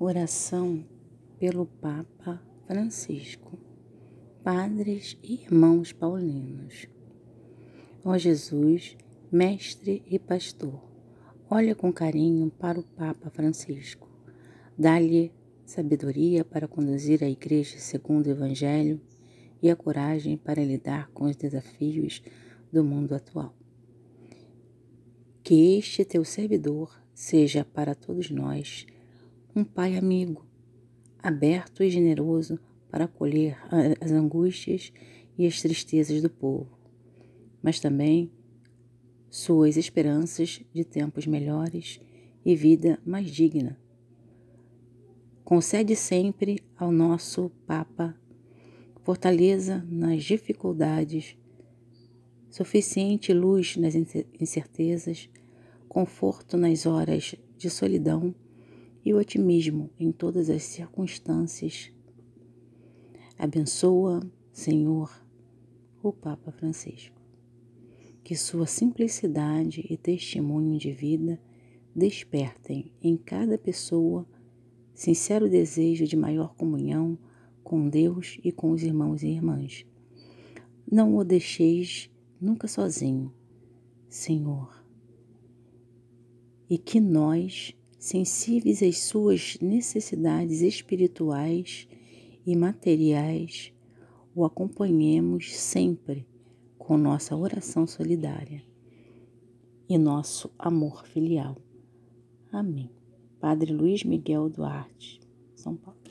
Oração pelo Papa Francisco, Padres e Irmãos Paulinos. Ó Jesus, Mestre e Pastor, olha com carinho para o Papa Francisco. Dá-lhe sabedoria para conduzir a Igreja segundo o Evangelho e a coragem para lidar com os desafios do mundo atual. Que este teu servidor seja para todos nós um pai amigo, aberto e generoso para acolher as angústias e as tristezas do povo, mas também suas esperanças de tempos melhores e vida mais digna. Concede sempre ao nosso Papa fortaleza nas dificuldades, suficiente luz nas incertezas, conforto nas horas de solidão e o otimismo em todas as circunstâncias. Abençoa, Senhor, o Papa Francisco. Que sua simplicidade e testemunho de vida despertem em cada pessoa sincero desejo de maior comunhão com Deus e com os irmãos e irmãs. Não o deixeis nunca sozinho, Senhor. E que nós sensíveis às suas necessidades espirituais e materiais, o acompanhemos sempre com nossa oração solidária e nosso amor filial. Amém. Padre Luiz Miguel Duarte, São Paulo.